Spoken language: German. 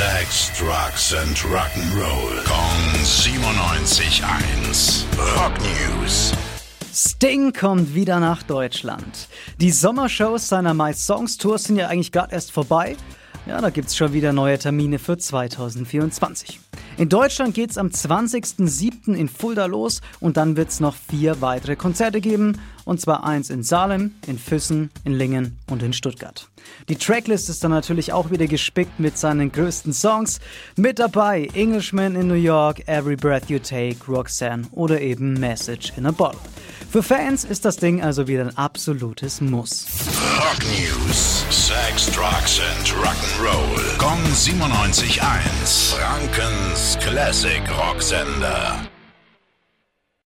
Sex, Drugs and Rock'n'Roll. Kong 97.1. Rock News. Sting kommt wieder nach Deutschland. Die Sommershows seiner My Songs Tour sind ja eigentlich gerade erst vorbei. Ja, da gibt's schon wieder neue Termine für 2024. In Deutschland geht's am 20.07. in Fulda los und dann wird's noch vier weitere Konzerte geben. Und zwar eins in Salem, in Füssen, in Lingen und in Stuttgart. Die Tracklist ist dann natürlich auch wieder gespickt mit seinen größten Songs. Mit dabei Englishman in New York, Every Breath You Take, Roxanne oder eben Message in a Bottle. Für Fans ist das Ding also wieder ein absolutes Muss. Rock News. Sex, Drugs and Rock'n'Roll. Kong 97.1. Classic Rocksender.